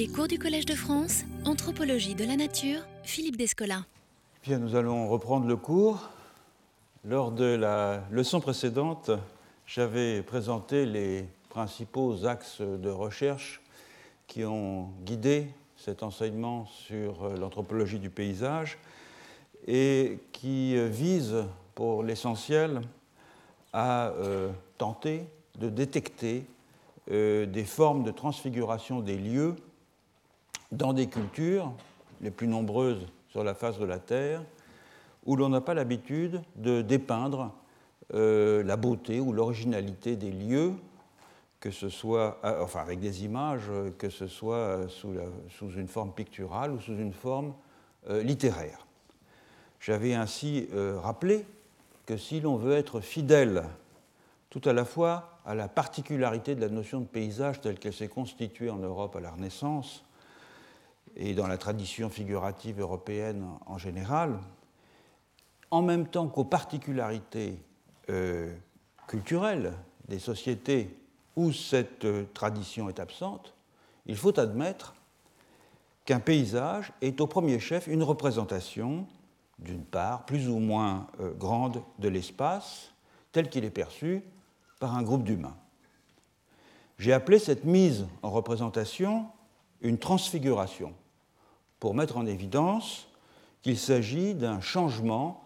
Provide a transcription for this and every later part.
Les cours du Collège de France, Anthropologie de la Nature, Philippe Descola. Nous allons reprendre le cours. Lors de la leçon précédente, j'avais présenté les principaux axes de recherche qui ont guidé cet enseignement sur l'anthropologie du paysage et qui visent pour l'essentiel à euh, tenter de détecter euh, des formes de transfiguration des lieux dans des cultures les plus nombreuses sur la face de la Terre, où l'on n'a pas l'habitude de dépeindre euh, la beauté ou l'originalité des lieux, que ce soit, euh, enfin avec des images, que ce soit sous, sous une forme picturale ou sous une forme littéraire. J'avais ainsi rappelé que si l'on veut être fidèle tout à la fois à la particularité de la notion de paysage telle qu'elle s'est constituée en Europe à la Renaissance et dans la tradition figurative européenne en général, en même temps qu'aux particularités euh, culturelles des sociétés où cette euh, tradition est absente, il faut admettre qu'un paysage est au premier chef une représentation, d'une part, plus ou moins euh, grande de l'espace, tel qu'il est perçu par un groupe d'humains. J'ai appelé cette mise en représentation une transfiguration, pour mettre en évidence qu'il s'agit d'un changement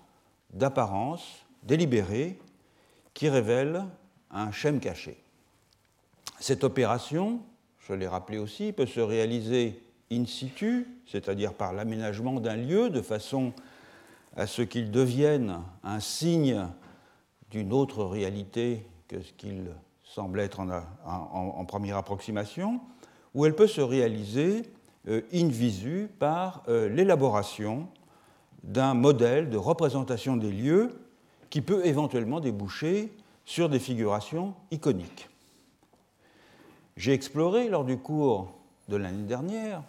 d'apparence délibéré qui révèle un schème caché. Cette opération, je l'ai rappelé aussi, peut se réaliser in situ, c'est-à-dire par l'aménagement d'un lieu de façon à ce qu'il devienne un signe d'une autre réalité que ce qu'il semble être en, première approximation, ou elle peut se réaliser in visu par euh, l'élaboration d'un modèle de représentation des lieux qui peut éventuellement déboucher sur des figurations iconiques. J'ai exploré lors du cours de l'année dernière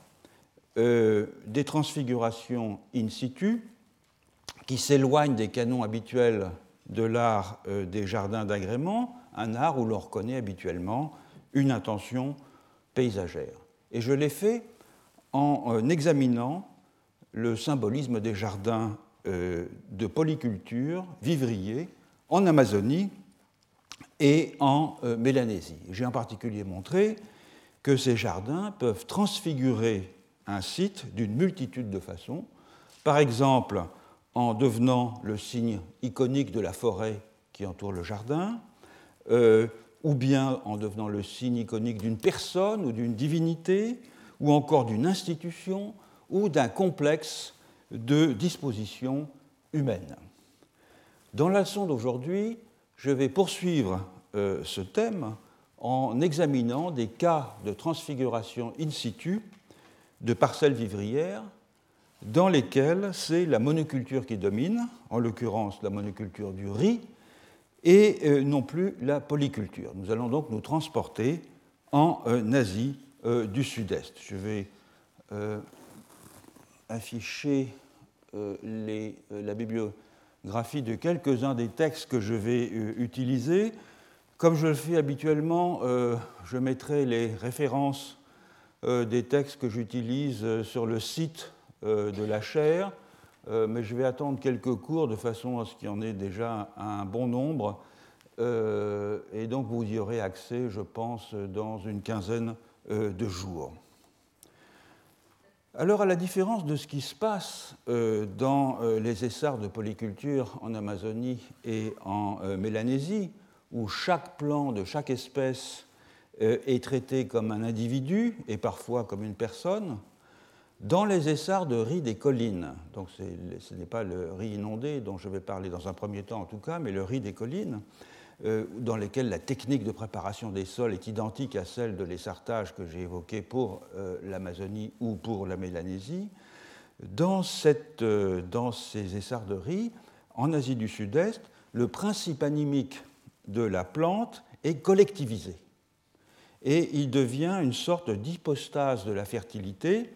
euh, des transfigurations in situ qui s'éloignent des canons habituels de l'art euh, des jardins d'agrément, un art où l'on reconnaît habituellement une intention paysagère. Et je l'ai fait en euh, examinant le symbolisme des jardins euh, de polyculture vivriers en Amazonie et en Mélanésie. J'ai en particulier montré que ces jardins peuvent transfigurer un site d'une multitude de façons. Par exemple, en devenant le signe iconique de la forêt qui entoure le jardin, euh, ou bien en devenant le signe iconique d'une personne ou d'une divinité, ou encore d'une institution, ou d'un complexe de dispositions humaines. Dans la leçon d'aujourd'hui, je vais poursuivre euh, ce thème en examinant des cas de transfiguration in situ de parcelles vivrières dans lesquels c'est la monoculture qui domine, en l'occurrence la monoculture du riz, et euh, non plus la polyculture. Nous allons donc nous transporter en euh, Asie euh, du Sud-Est. Je vais afficher la bibliographie de quelques-uns des textes que je vais utiliser. Comme je le fais habituellement, je mettrai les références des textes que j'utilise sur le site euh, de la chair, euh, mais je vais attendre quelques cours de façon à ce qu'il y en ait déjà un bon nombre. Euh, et donc vous y aurez accès, je pense, dans une quinzaine de jours. Alors, à la différence de ce qui se passe dans les essarts de polyculture en Amazonie et en Mélanésie, où chaque plan de chaque espèce est traité comme un individu et parfois comme une personne, dans les essarts de riz des collines, donc ce n'est pas le riz inondé dont je vais parler dans un premier temps en tout cas, mais le riz des collines, euh, dans lesquels la technique de préparation des sols est identique à celle de l'essartage que j'ai évoqué pour euh, l'Amazonie ou pour la Mélanésie, dans, euh, dans ces essarts de riz, en Asie du Sud-Est, le principe animique de la plante est collectivisé. Et il devient une sorte d'hypostase de la fertilité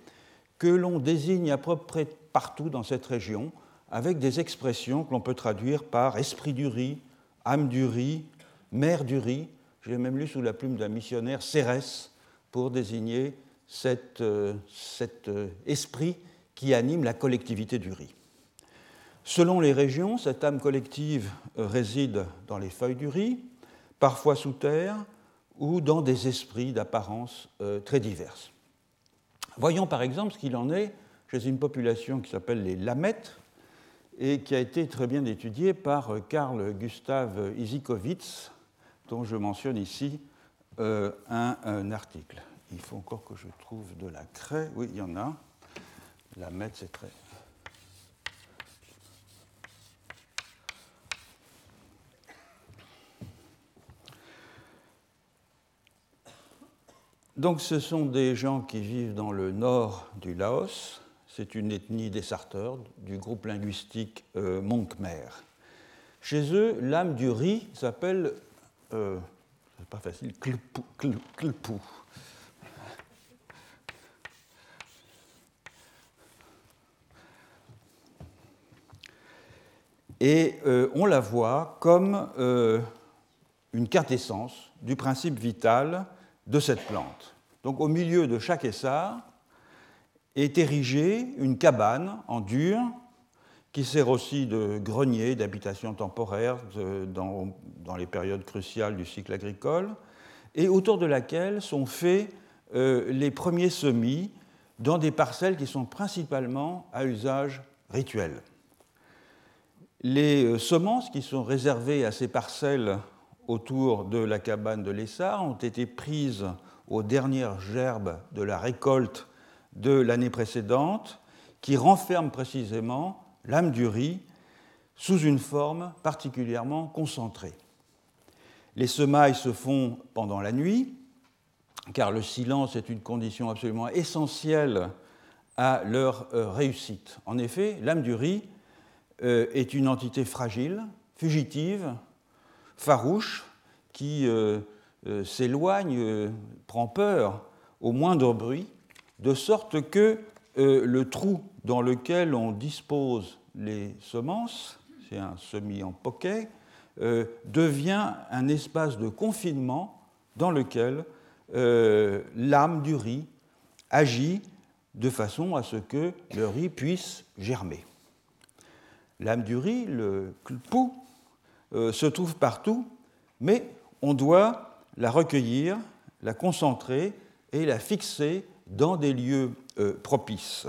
que l'on désigne à peu près partout dans cette région, avec des expressions que l'on peut traduire par esprit du riz, âme du riz, mère du riz. J'ai même lu sous la plume d'un missionnaire Cérès pour désigner cet, cet esprit qui anime la collectivité du riz. Selon les régions, cette âme collective réside dans les feuilles du riz, parfois sous terre ou dans des esprits d'apparence très diverses. Voyons par exemple ce qu'il en est chez une population qui s'appelle les Lamettes et qui a été très bien étudiée par Karl Gustav Isikowitz, dont je mentionne ici euh, un, article. Il faut encore que je trouve de la craie. Oui, il y en a. Lamette, c'est très. Donc ce sont des gens qui vivent dans le nord du Laos. C'est une ethnie des Sarteurs du groupe linguistique euh, Monkmer. Chez eux, l'âme du riz s'appelle, euh, c'est pas facile, klpou. Et euh, on la voit comme euh, une quintessence du principe vital de cette plante. Donc au milieu de chaque essar est érigée une cabane en dur qui sert aussi de grenier, d'habitation temporaire dans, les périodes cruciales du cycle agricole, et autour de laquelle sont faits euh, les premiers semis dans des parcelles qui sont principalement à usage rituel. Les euh, semences qui sont réservées à ces parcelles autour de la cabane de l'Essar ont été prises aux dernières gerbes de la récolte de l'année précédente, qui renferment précisément l'âme du riz sous une forme particulièrement concentrée. Les semailles se font pendant la nuit, car le silence est une condition absolument essentielle à leur euh, réussite. En effet, l'âme du riz euh, est une entité fragile, fugitive, farouche, qui euh, s'éloigne, prend peur au moindre bruit, de sorte que le trou dans lequel on dispose les semences, c'est un semis en poquet, euh, devient un espace de confinement dans lequel euh, l'âme du riz agit de façon à ce que le riz puisse germer. L'âme du riz, le euh, se trouve partout, mais on doit la recueillir, la concentrer et la fixer dans des lieux propices.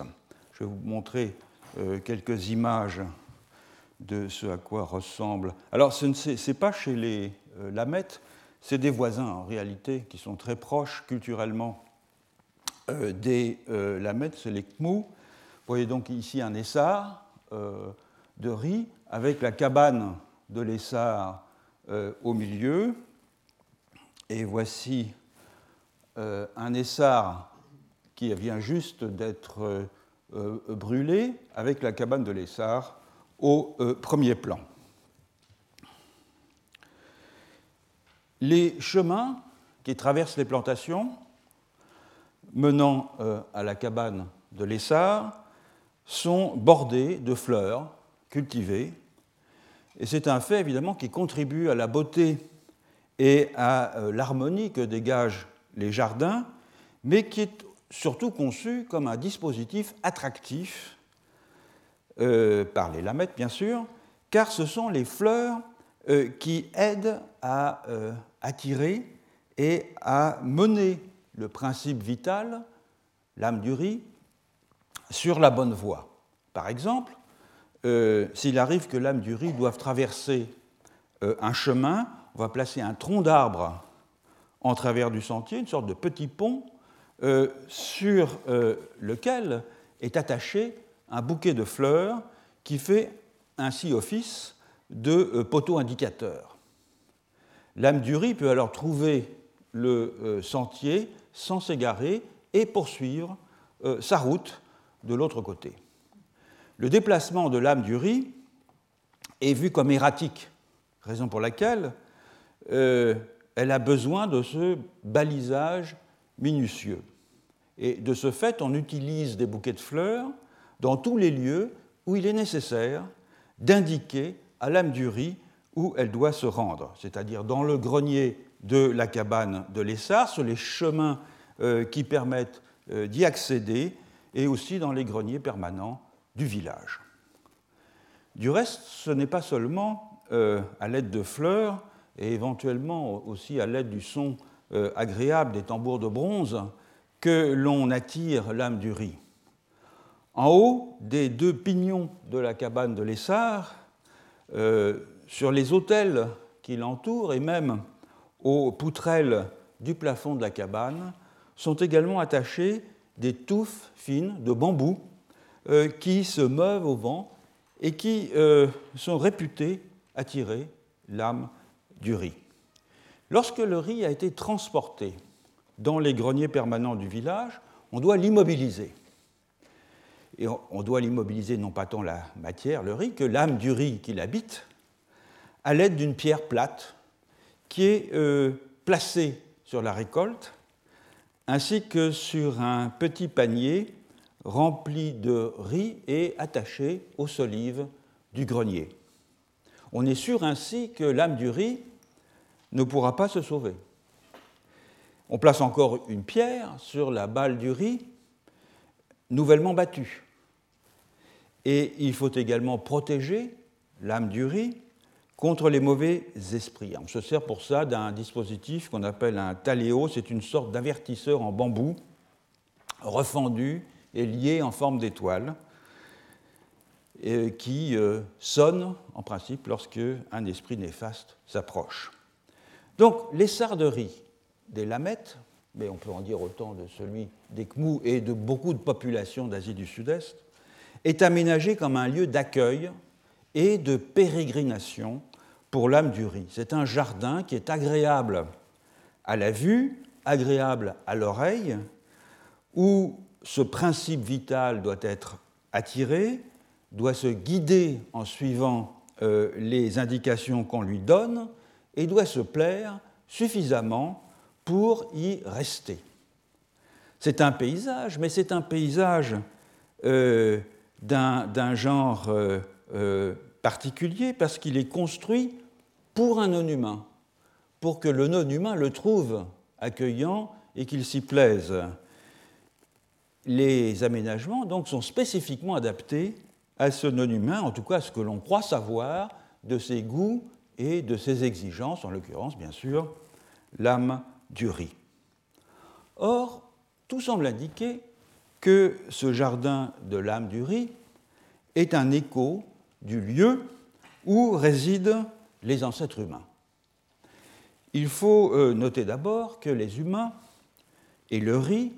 Je vais vous montrer euh, quelques images de ce à quoi ressemble. Alors, ce n'est pas chez les euh, Lamettes, c'est des voisins en réalité qui sont très proches culturellement euh, des Lamettes, c'est les Khmou. Vous voyez donc ici un essar de riz avec la cabane de l'essar au milieu. Et voici un essar qui vient juste d'être euh, brûlé avec la cabane de l'Essar au euh, premier plan. Les chemins qui traversent les plantations menant euh, à la cabane de l'Essar sont bordés de fleurs cultivées. Et c'est un fait évidemment qui contribue à la beauté et à l'harmonie que dégagent les jardins, mais qui est surtout conçu comme un dispositif attractif euh, par les lamettes, bien sûr, car ce sont les fleurs euh, qui aident à euh, attirer et à mener le principe vital, l'âme du riz, sur la bonne voie. Par exemple, s'il arrive que l'âme du riz doive traverser un chemin, on va placer un tronc d'arbre en travers du sentier, une sorte de petit pont euh, sur euh, lequel est attaché un bouquet de fleurs qui fait ainsi office de euh, poteau indicateur. L'âme du riz peut alors trouver le sentier sans s'égarer et poursuivre sa route de l'autre côté. Le déplacement de l'âme du riz est vu comme erratique, raison pour laquelle elle a besoin de ce balisage minutieux. Et de ce fait, on utilise des bouquets de fleurs dans tous les lieux où il est nécessaire d'indiquer à l'âme du riz où elle doit se rendre, c'est-à-dire dans le grenier de la cabane de l'Essar, sur les chemins euh, qui permettent d'y accéder et aussi dans les greniers permanents du village. Du reste, ce n'est pas seulement à l'aide de fleurs et éventuellement aussi à l'aide du son agréable des tambours de bronze que l'on attire l'âme du riz. En haut des deux pignons de la cabane de l'Essard, euh, sur les autels qui l'entourent et même aux poutrelles du plafond de la cabane, sont également attachées des touffes fines de bambou euh, qui se meuvent au vent et qui euh, sont réputées attirer l'âme du riz. Lorsque le riz a été transporté dans les greniers permanents du village, on doit l'immobiliser. Et on doit l'immobiliser non pas tant la matière, le riz, que l'âme du riz qui l'habite, à l'aide d'une pierre plate qui est euh, placée sur la récolte, ainsi que sur un petit panier rempli de riz et attaché aux solives du grenier. On est sûr ainsi que l'âme du riz ne pourra pas se sauver. On place encore une pierre sur la balle du riz nouvellement battue. Et il faut également protéger l'âme du riz contre les mauvais esprits. On se sert pour ça d'un dispositif qu'on appelle un taléo, c'est une sorte d'avertisseur en bambou refendu et lié en forme d'étoile qui euh, sonne en principe lorsque un esprit néfaste s'approche. Donc les sarderies des Lamettes, mais on peut en dire autant de celui des Khmous et de beaucoup de populations d'Asie du Sud-Est, est aménagé comme un lieu d'accueil et de pérégrination pour l'âme du riz. C'est un jardin qui est agréable à la vue, agréable à l'oreille, où ce principe vital doit être attiré, doit se guider en suivant euh, les indications qu'on lui donne et doit se plaire suffisamment pour y rester. C'est un paysage, mais c'est un paysage euh, d'un genre euh, euh, particulier parce qu'il est construit pour un non-humain, pour que le non-humain le trouve accueillant et qu'il s'y plaise. Les aménagements donc sont spécifiquement adaptés à ce non-humain, en tout cas à ce que l'on croit savoir de ses goûts et de ses exigences, en l'occurrence bien sûr l'âme du riz. Or, tout semble indiquer que ce jardin de l'âme du riz est un écho du lieu où résident les ancêtres humains. Il faut euh, noter d'abord que les humains et le riz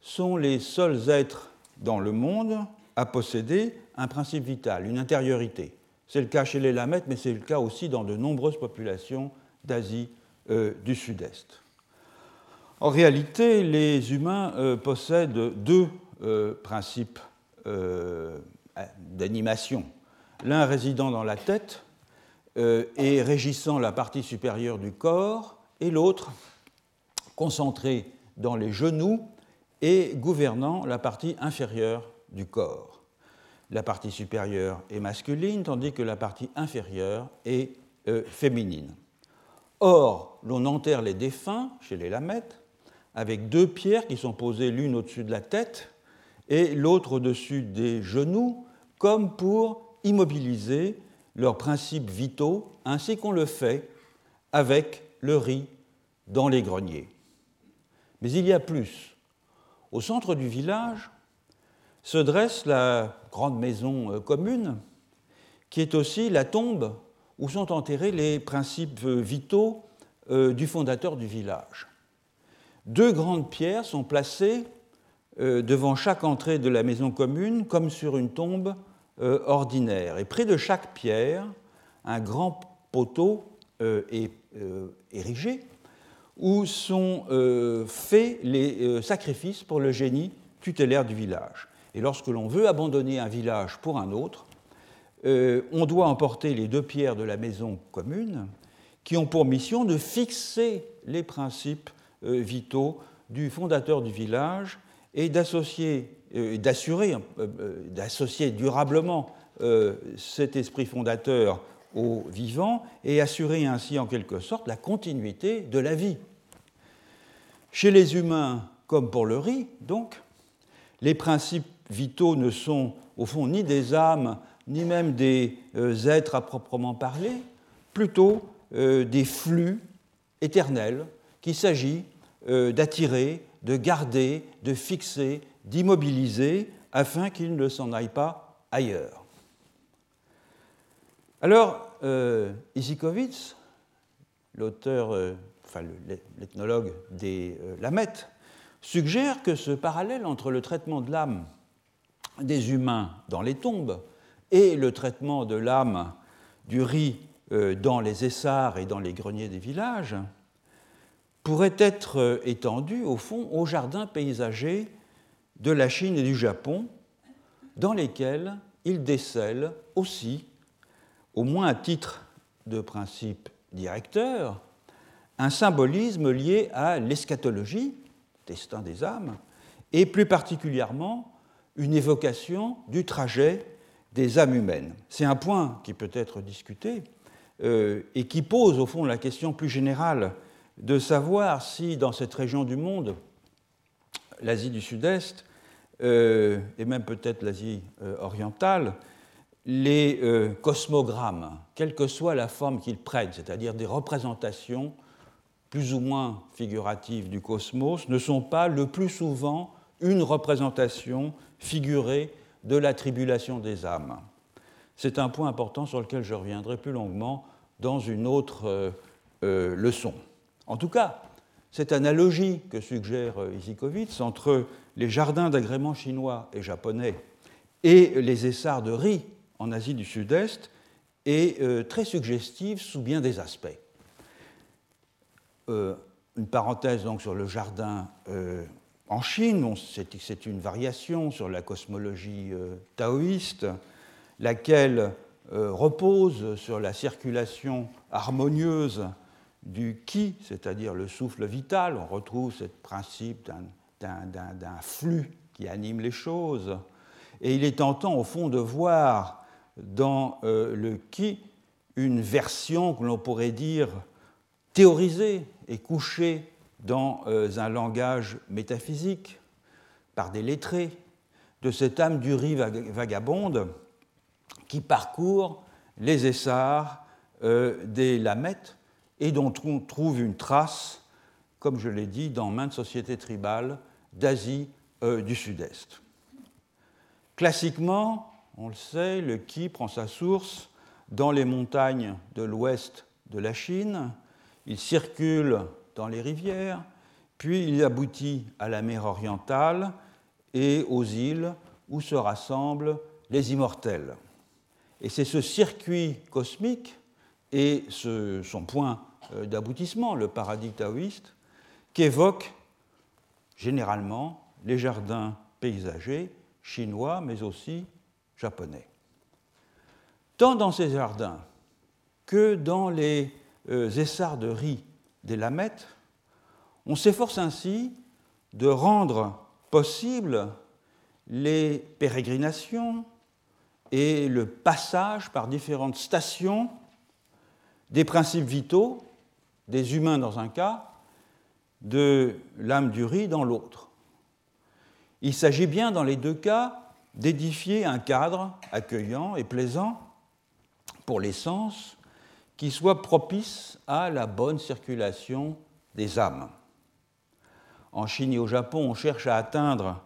sont les seuls êtres dans le monde à posséder un principe vital, une intériorité. C'est le cas chez les Lamètes, mais c'est le cas aussi dans de nombreuses populations d'Asie euh, du Sud-Est. En réalité, les humains euh, possèdent deux euh, principes euh, d'animation. L'un résidant dans la tête et régissant la partie supérieure du corps, et l'autre concentré dans les genoux et gouvernant la partie inférieure du corps. La partie supérieure est masculine, tandis que la partie inférieure est féminine. Or, l'on enterre les défunts chez les lamètes avec deux pierres qui sont posées l'une au-dessus de la tête et l'autre au-dessus des genoux, comme pour immobiliser leurs principes vitaux, ainsi qu'on le fait avec le riz dans les greniers. Mais il y a plus. Au centre du village se dresse la grande maison euh, commune, qui est aussi la tombe où sont enterrés les principes vitaux euh, du fondateur du village. Deux grandes pierres sont placées euh, devant chaque entrée de la maison commune comme sur une tombe euh, ordinaire. Et près de chaque pierre, un grand poteau euh, est érigé où sont faits les sacrifices pour le génie tutélaire du village. Et lorsque l'on veut abandonner un village pour un autre, on doit emporter les deux pierres de la maison commune qui ont pour mission de fixer les principes vitaux du fondateur du village et d'associer, euh, euh, durablement cet esprit fondateur au vivant et assurer ainsi en quelque sorte la continuité de la vie. Chez les humains, comme pour le riz, donc, les principes vitaux ne sont au fond ni des âmes, ni même des euh, êtres à proprement parler, plutôt euh, des flux éternels qu'il s'agit euh, d'attirer, de garder, de fixer, d'immobiliser, afin qu'ils ne s'en aillent pas ailleurs. Alors, Isikovitz, l'auteur, enfin l'ethnologue des Lamettes, suggère que ce parallèle entre le traitement de l'âme des humains dans les tombes et le traitement de l'âme du riz euh, dans les essarts et dans les greniers des villages pourrait être euh, étendu, au fond, aux jardins paysagers de la Chine et du Japon, dans lesquels il décèle aussi, au moins à titre de principe directeur, un symbolisme lié à l'eschatologie, destin des âmes, et plus particulièrement une évocation du trajet des âmes humaines. C'est un point qui peut être discuté euh, et qui pose au fond la question plus générale de savoir si dans cette région du monde, l'Asie du Sud-Est, euh, et même peut-être l'Asie euh, orientale, les cosmogrammes, quelle que soit la forme qu'ils prennent, c'est-à-dire des représentations plus ou moins figuratives du cosmos, ne sont pas le plus souvent une représentation figurée de la tribulation des âmes. C'est un point important sur lequel je reviendrai plus longuement dans une autre euh, euh, leçon. En tout cas, cette analogie que suggère euh, Isikovitz entre les jardins d'agrément chinois et japonais et les essarts de riz en Asie du Sud-Est est très suggestive sous bien des aspects. Euh, une parenthèse donc sur le jardin euh, en Chine, c'est une variation sur la cosmologie euh, taoïste, laquelle repose sur la circulation harmonieuse du qi, c'est-à-dire le souffle vital. On retrouve ce principe d'un flux qui anime les choses. Et il est tentant, au fond, de voir dans le qi une version que l'on pourrait dire théorisé et couché dans euh, un langage métaphysique par des lettrés de cette âme du riz vagabonde qui parcourt les essarts euh, des lamettes et dont on trouve une trace, comme je l'ai dit, dans maintes sociétés tribales d'Asie euh, du Sud-Est. Classiquement, on le sait, le Qi prend sa source dans les montagnes de l'ouest de la Chine, il circule dans les rivières, puis il aboutit à la mer orientale et aux îles où se rassemblent les immortels. Et c'est ce circuit cosmique et son point d'aboutissement, le paradis taoïste, qu'évoquent généralement les jardins paysagers chinois, mais aussi japonais. Tant dans ces jardins que dans les euh, essarts de riz des lamettes, on s'efforce ainsi de rendre possible les pérégrinations et le passage par différentes stations des principes vitaux des humains dans un cas, de l'âme du riz dans l'autre. Il s'agit bien dans les deux cas d'édifier un cadre accueillant et plaisant pour les sens qui soit propice à la bonne circulation des âmes. En Chine et au Japon, on cherche à atteindre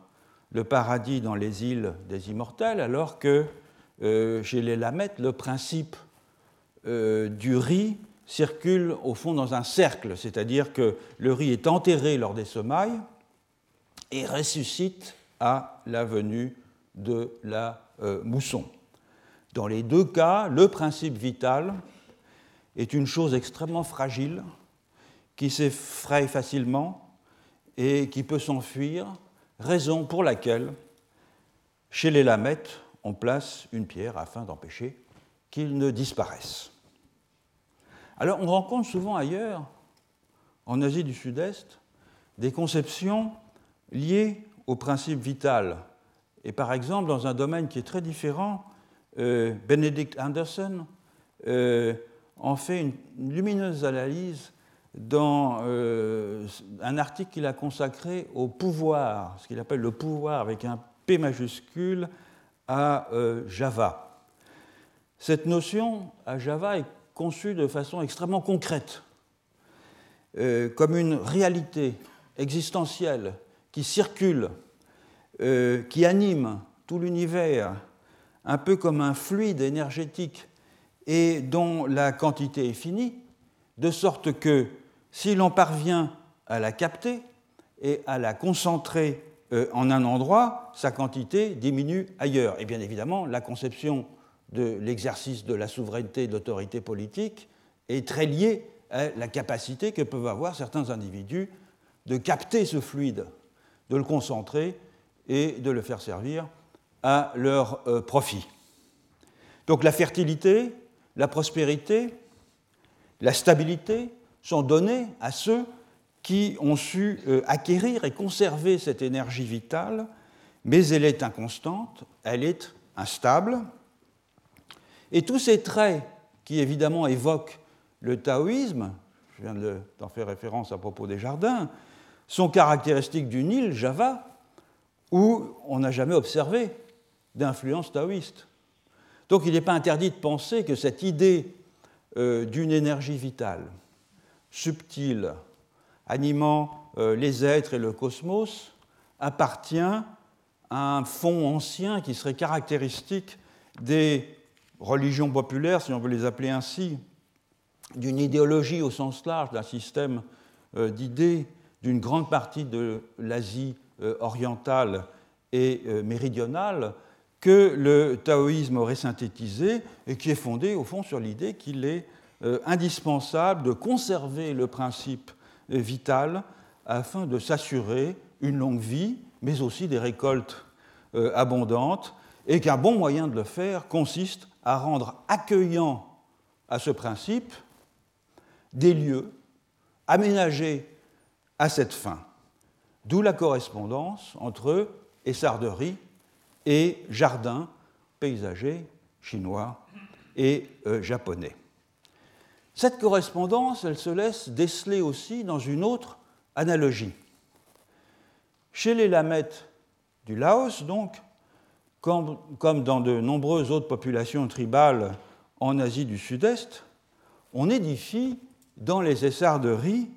le paradis dans les îles des immortels, alors que euh, chez les Lamettes, le principe euh, du riz circule au fond dans un cercle, c'est-à-dire que le riz est enterré lors des semailles et ressuscite à la venue de la euh, mousson. Dans les deux cas, le principe vital est une chose extrêmement fragile qui s'effraie facilement et qui peut s'enfuir, raison pour laquelle, chez les lamettes, on place une pierre afin d'empêcher qu'il ne disparaisse. Alors on rencontre souvent ailleurs, en Asie du Sud-Est, des conceptions liées au principe vital. Et par exemple, dans un domaine qui est très différent, euh, Benedict Anderson euh, en fait une lumineuse analyse dans euh, un article qu'il a consacré au pouvoir, ce qu'il appelle le pouvoir avec un P majuscule à Java. Cette notion à Java est conçue de façon extrêmement concrète, euh, comme une réalité existentielle qui circule, qui anime tout l'univers, un peu comme un fluide énergétique et dont la quantité est finie, de sorte que si l'on parvient à la capter et à la concentrer euh, en un endroit, sa quantité diminue ailleurs. Et bien évidemment, la conception de l'exercice de la souveraineté et de l'autorité politique est très liée à la capacité que peuvent avoir certains individus de capter ce fluide, de le concentrer et de le faire servir à leur euh, profit. Donc la fertilité, la prospérité, la stabilité, sont données à ceux qui ont su euh, acquérir et conserver cette énergie vitale, mais elle est inconstante, elle est instable. Et tous ces traits qui évidemment évoquent le taoïsme, je viens d'en faire référence à propos des jardins, sont caractéristiques d'une île, Java, où on n'a jamais observé d'influence taoïste. Donc il n'est pas interdit de penser que cette idée euh, d'une énergie vitale, subtil, animant euh, les êtres et le cosmos, appartient à un fond ancien qui serait caractéristique des religions populaires, si on veut les appeler ainsi, d'une idéologie au sens large, d'un système euh, d'idées d'une grande partie de l'Asie euh, orientale et méridionale que le taoïsme aurait synthétisé et qui est fondé au fond sur l'idée qu'il est euh, indispensable de conserver le principe euh, vital afin de s'assurer une longue vie, mais aussi des récoltes euh, abondantes, et qu'un bon moyen de le faire consiste à rendre accueillant à ce principe des lieux aménagés à cette fin. D'où la correspondance entre essarderie et jardins paysagers chinois et japonais. Cette correspondance, elle se laisse déceler aussi dans une autre analogie. Chez les Lamettes du Laos, donc, comme, dans de nombreuses autres populations tribales en Asie du Sud-Est, on édifie dans les essarderies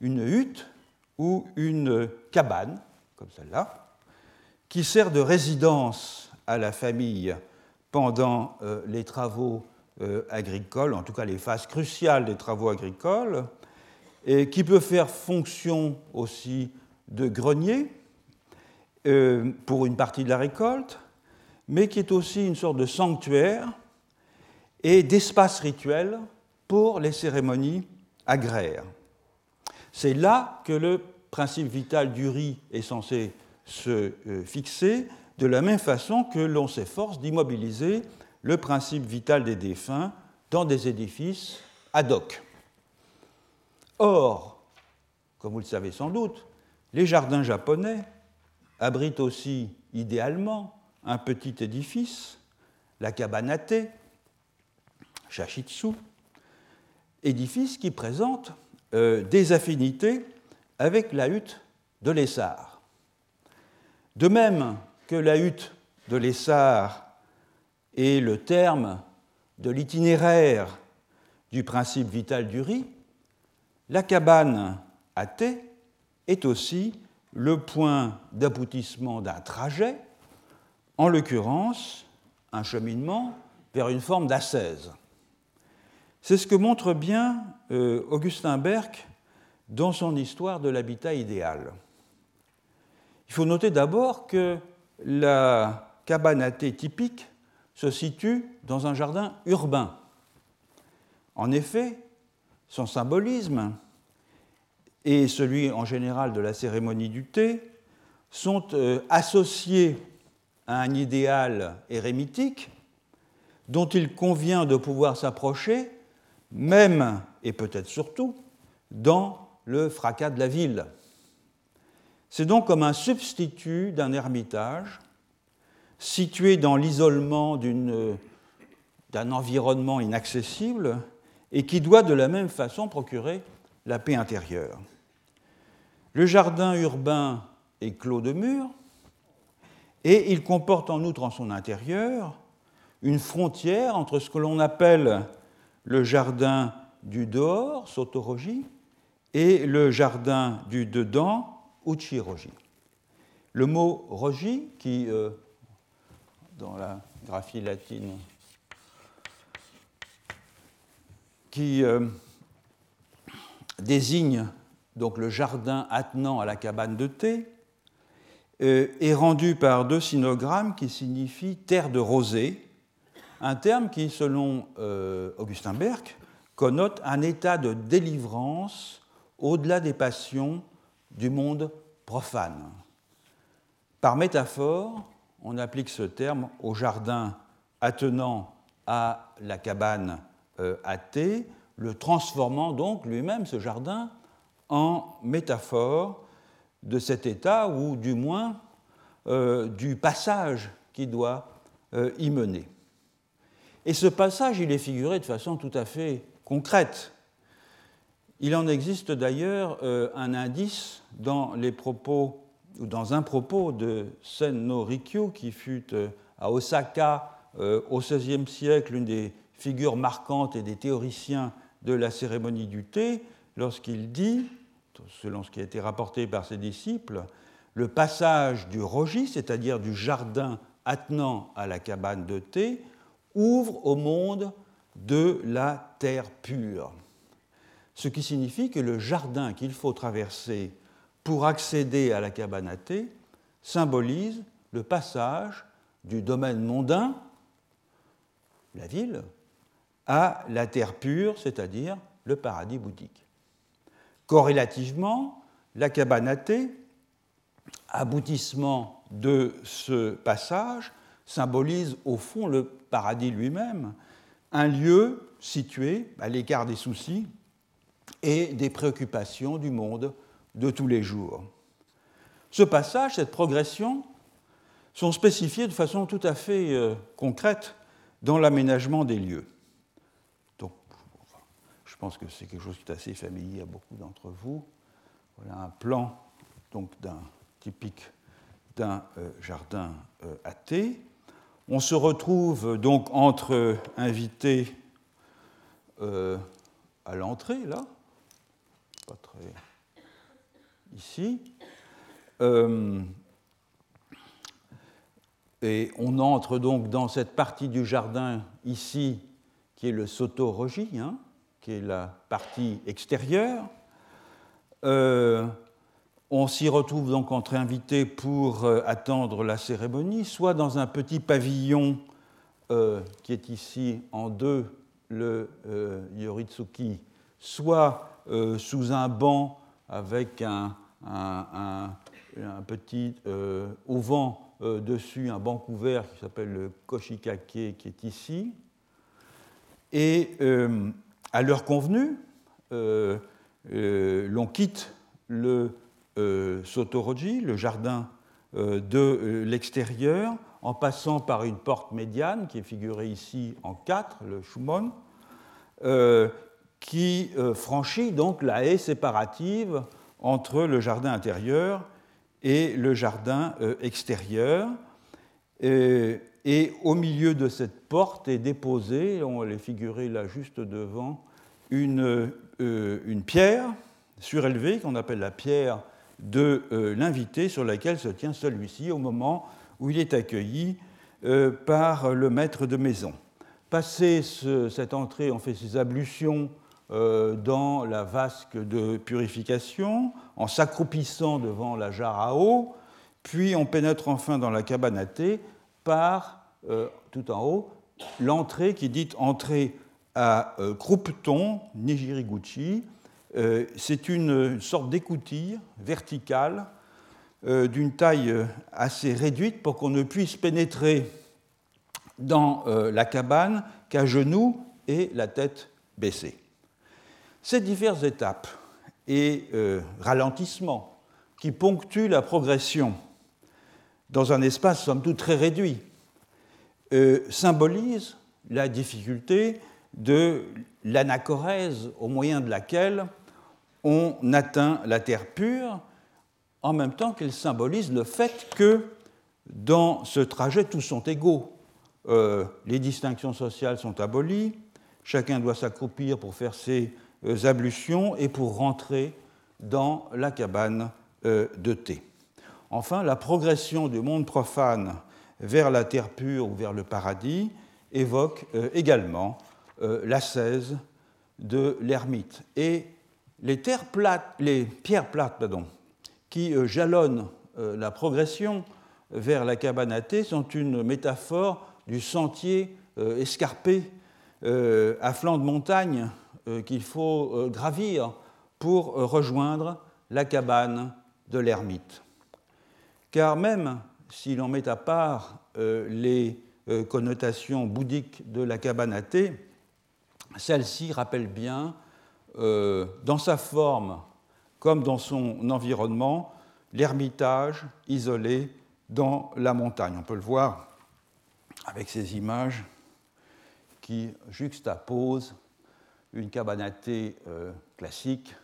une hutte ou une cabane, comme celle-là, qui sert de résidence à la famille pendant euh, les travaux euh, agricoles, en tout cas les phases cruciales des travaux agricoles, et qui peut faire fonction aussi de grenier euh, pour une partie de la récolte, mais qui est aussi une sorte de sanctuaire et d'espace rituel pour les cérémonies agraires. C'est là que le principe vital du riz est censé se euh, fixer, de la même façon que l'on s'efforce d'immobiliser le principe vital des défunts dans des édifices ad hoc. Or, comme vous le savez sans doute, les jardins japonais abritent aussi idéalement un petit édifice, la kabanate, shashitsu, édifice qui présente euh, des affinités avec la hutte de l'Essar. De même que la hutte de l'Essar et le terme de l'itinéraire du principe vital du riz, la cabane à thé est aussi le point d'aboutissement d'un trajet, en l'occurrence un cheminement vers une forme d'ascèse. C'est ce que montre bien euh, Augustin Berck dans son histoire de l'habitat idéal. Il faut noter d'abord que la cabane à thé typique se situe dans un jardin urbain. En effet, son symbolisme et celui en général de la cérémonie du thé sont euh, associés un idéal érémitique dont il convient de pouvoir s'approcher, même et peut-être surtout, dans le fracas de la ville. C'est donc comme un substitut d'un ermitage situé dans l'isolement d'un environnement inaccessible et qui doit de la même façon procurer la paix intérieure. Le jardin urbain est clos de murs et il comporte en outre en son intérieur une frontière entre ce que l'on appelle le jardin du dehors, sotorogi, et le jardin du dedans, uchiroji. Le mot rogi, qui euh, dans la graphie latine, qui euh, désigne donc le jardin attenant à la cabane de thé, est rendu par deux sinogrammes qui signifient terre de rosée, un terme qui, selon euh, Augustin Berck, connote un état de délivrance au-delà des passions du monde profane. Par métaphore, on applique ce terme au jardin attenant à la cabane euh, athée, le transformant donc lui-même, ce jardin, en métaphore de cet état, ou du moins euh, du passage qui doit euh, y mener. Et ce passage, il est figuré de façon tout à fait concrète. Il en existe d'ailleurs un indice dans les propos ou dans un propos de Sen no Rikyu, qui fut euh, à Osaka euh, au XVIe siècle l'une des figures marquantes et des théoriciens de la cérémonie du thé, lorsqu'il dit, selon ce qui a été rapporté par ses disciples, le passage du rogi, c'est-à-dire du jardin attenant à la cabane de thé, ouvre au monde de la terre pure. Ce qui signifie que le jardin qu'il faut traverser pour accéder à la cabane à thé symbolise le passage du domaine mondain, la ville, à la terre pure, c'est-à-dire le paradis bouddhique. Corrélativement, la thé, aboutissement de ce passage, symbolise au fond le paradis lui-même, un lieu situé à l'écart des soucis et des préoccupations du monde de tous les jours. Ce passage, cette progression, sont spécifiés de façon tout à fait euh, concrète dans l'aménagement des lieux. Je pense que c'est quelque chose qui est assez familier à beaucoup d'entre vous. Voilà un plan donc d'un typique d'un euh, jardin euh, athée. On se retrouve donc entre invités à l'entrée, là, pas très ici. Euh, et on entre donc dans cette partie du jardin ici, qui est le sotorogi, hein, qui est la partie extérieure. Euh, on s'y retrouve donc entre invités pour euh, attendre la cérémonie, soit dans un petit pavillon qui est ici en deux, le Yoritsuki, soit sous un banc avec un, un, petit euh, auvent euh, dessus, un banc couvert qui s'appelle le koshikake qui est ici. Et euh, à l'heure convenue, l'on quitte le Sotoroji, le jardin de l'extérieur, en passant par une porte médiane qui est figurée ici en quatre, le Shumon, qui franchit donc la haie séparative entre le jardin intérieur et le jardin euh, extérieur. Au milieu de cette porte est déposée, on les figurer là juste devant, une, euh, une pierre surélevée qu'on appelle la pierre de euh, l'invité sur laquelle se tient celui-ci au moment où il est accueilli par le maître de maison. Passé cette entrée, on fait ses ablutions euh, dans la vasque de purification, en s'accroupissant devant la jarre à eau, puis on pénètre enfin dans la cabane à thé par, euh, tout en haut, l'entrée qui dit entrée à euh, Croupeton, Nijiriguchi. C'est une sorte d'écoutille verticale d'une taille assez réduite pour qu'on ne puisse pénétrer dans la cabane qu'à genoux et la tête baissée. Ces diverses étapes et euh, ralentissements qui ponctuent la progression dans un espace somme toute très réduit euh, symbolisent la difficulté de l'anachorèse au moyen de laquelle on atteint la terre pure, en même temps qu'elle symbolise le fait que dans ce trajet, tous sont égaux. Euh, les distinctions sociales sont abolies, chacun doit s'accroupir pour faire ses euh, ablutions et pour rentrer dans la cabane de thé. Enfin, la progression du monde profane vers la terre pure ou vers le paradis évoque également l'ascèse de l'ermite. Et les, pierres plates pardon, qui jalonnent la progression vers la thé sont une métaphore du sentier euh, escarpé euh, à flanc de montagne euh, qu'il faut gravir pour rejoindre la cabane de l'ermite. Car même si l'on met à part les connotations bouddhiques de la thé, celle-ci rappelle bien, dans sa forme comme dans son environnement, l'ermitage isolé dans la montagne. On peut le voir avec ces images qui juxtaposent une cabane à thé euh, classique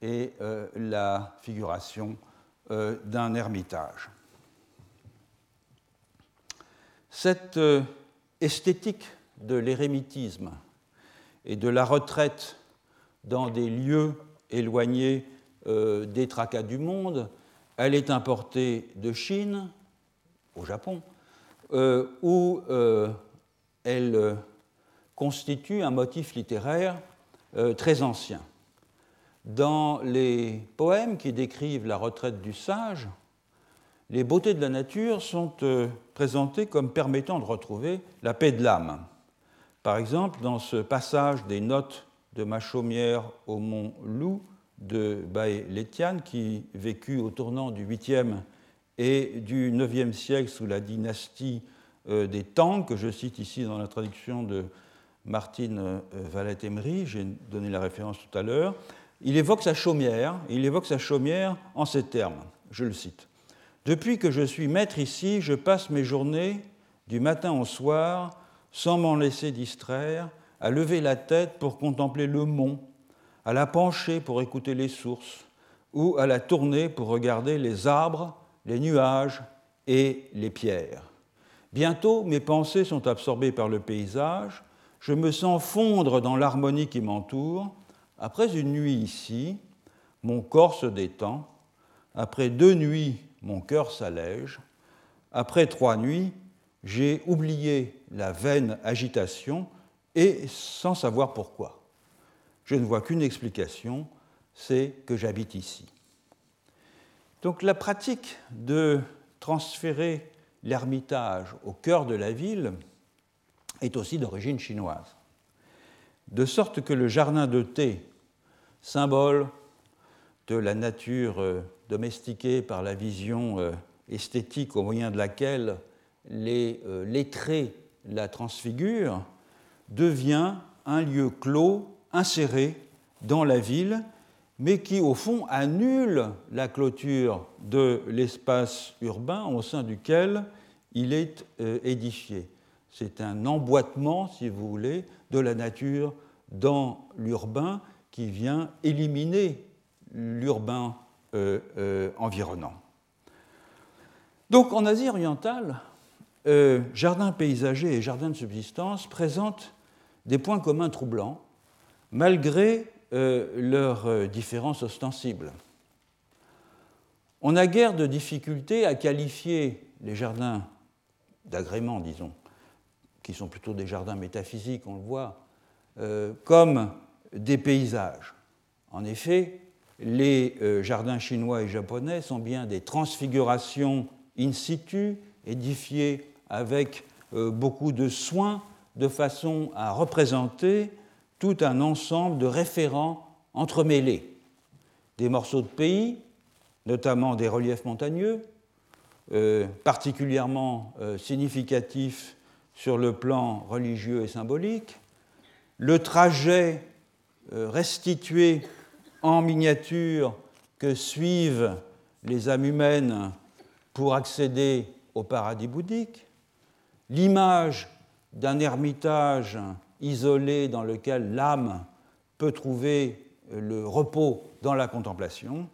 et euh, la figuration euh, d'un ermitage. Cette esthétique de l'érémitisme et de la retraite dans des lieux éloignés des tracas du monde elle est importée de Chine, au Japon, euh, où euh, elle euh, constitue un motif littéraire très ancien. Dans les poèmes qui décrivent la retraite du sage, les beautés de la nature sont présentées comme permettant de retrouver la paix de l'âme. Par exemple, dans ce passage des notes de ma chaumière au mont Loup, de Bae Letian, qui vécut au tournant du 8e et du 9e siècle sous la dynastie euh, des Tang, que je cite ici dans la traduction de Martine euh, Valette-Emery, j'ai donné la référence tout à l'heure. Il évoque sa chaumière, il évoque sa chaumière en ces termes, je le cite. Depuis que je suis maître ici, je passe mes journées, du matin au soir, sans m'en laisser distraire, à lever la tête pour contempler le mont, à la pencher pour écouter les sources, ou à la tourner pour regarder les arbres, les nuages et les pierres. Bientôt, mes pensées sont absorbées par le paysage, je me sens fondre dans l'harmonie qui m'entoure. Après une nuit ici, mon corps se détend. Après deux nuits, mon cœur s'allège. Après trois nuits, j'ai oublié la vaine agitation et sans savoir pourquoi je ne vois qu'une explication, c'est que j'habite ici. Donc la pratique de transférer l'ermitage au cœur de la ville est aussi d'origine chinoise. De sorte que le jardin de thé, symbole de la nature euh, domestiquée par la vision euh, esthétique au moyen de laquelle les euh, lettrés la transfigurent, devient un lieu clos inséré dans la ville, mais qui au fond annule la clôture de l'espace urbain au sein duquel il est édifié. C'est un emboîtement, si vous voulez, de la nature dans l'urbain qui vient éliminer l'urbain euh, euh, environnant. Donc en Asie orientale, jardin paysager et jardin de subsistance présentent des points communs troublants malgré euh, leurs euh, différences ostensibles. On n'a guère de difficulté à qualifier les jardins d'agrément, disons, qui sont plutôt des jardins métaphysiques, on le voit, euh, comme des paysages. En effet, les jardins chinois et japonais sont bien des transfigurations in situ, édifiées avec beaucoup de soin, de façon à représenter tout un ensemble de référents entremêlés. Des morceaux de pays, notamment des reliefs montagneux, euh, particulièrement euh, significatifs sur le plan religieux et symbolique, le trajet euh, restitué en miniature que suivent les âmes humaines pour accéder au paradis bouddhique, l'image d'un ermitage isolé dans lequel l'âme peut trouver le repos dans la contemplation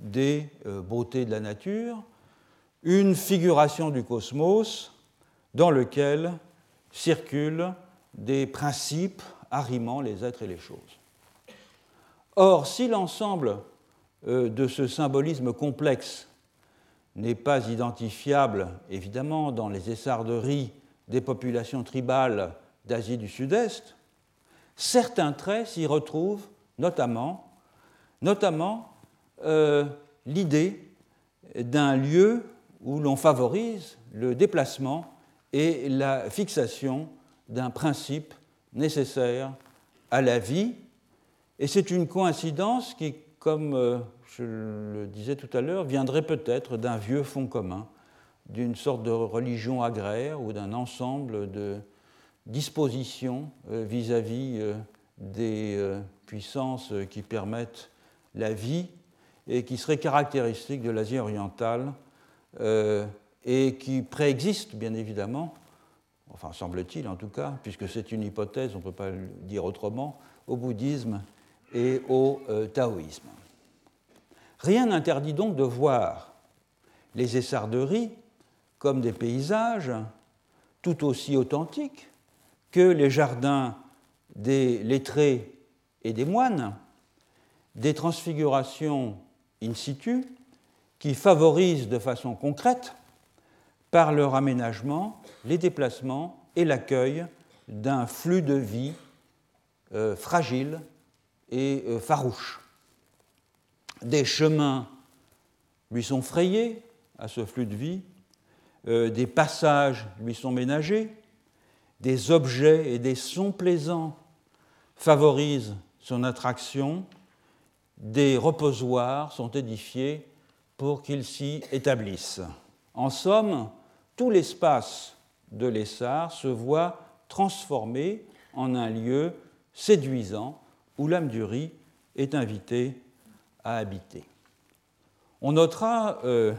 des euh, beautés de la nature, une figuration du cosmos dans lequel circulent des principes arrimant les êtres et les choses. Or, si l'ensemble euh, de ce symbolisme complexe n'est pas identifiable, évidemment, dans les essarderies des populations tribales d'Asie du Sud-Est, certains traits s'y retrouvent, notamment, notamment euh, l'idée d'un lieu où l'on favorise le déplacement et la fixation d'un principe nécessaire à la vie. Et c'est une coïncidence qui, comme euh, je le disais tout à l'heure, viendrait peut-être d'un vieux fond commun, d'une sorte de religion agraire ou d'un ensemble de dispositions euh, vis-à-vis -vis des puissances qui permettent la vie et qui serait caractéristique de l'Asie orientale euh, et qui préexiste bien évidemment, enfin semble-t-il en tout cas, puisque c'est une hypothèse, on ne peut pas le dire autrement, au bouddhisme et au euh, taoïsme. Rien n'interdit donc de voir les essarderies comme des paysages tout aussi authentiques que les jardins des lettrés et des moines, des transfigurations in situ qui favorisent de façon concrète, par leur aménagement, les déplacements et l'accueil d'un flux de vie euh, fragile et euh, farouche. Des chemins lui sont frayés à ce flux de vie, euh, des passages lui sont ménagés, des objets et des sons plaisants favorisent son attraction des reposoirs sont édifiés pour qu'ils s'y établissent. En somme, tout l'espace de l'Essar se voit transformé en un lieu séduisant où l'âme du riz est invitée à habiter. On notera euh,